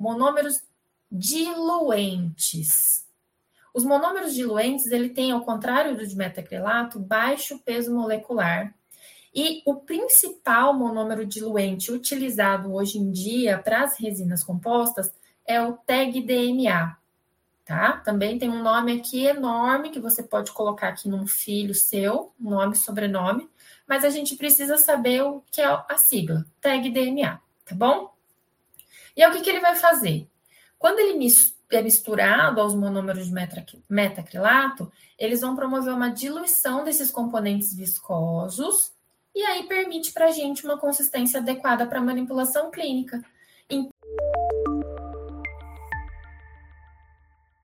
monômeros diluentes. Os monômeros diluentes, ele tem, ao contrário do metacrilato, baixo peso molecular. E o principal monômero diluente utilizado hoje em dia para as resinas compostas é o TEG-DMA, tá? Também tem um nome aqui enorme que você pode colocar aqui num filho seu, nome sobrenome, mas a gente precisa saber o que é a sigla, TEG-DMA, tá bom? E aí, o que, que ele vai fazer? Quando ele é misturado aos monômeros de metacrilato, eles vão promover uma diluição desses componentes viscosos e aí permite para a gente uma consistência adequada para manipulação clínica. Então,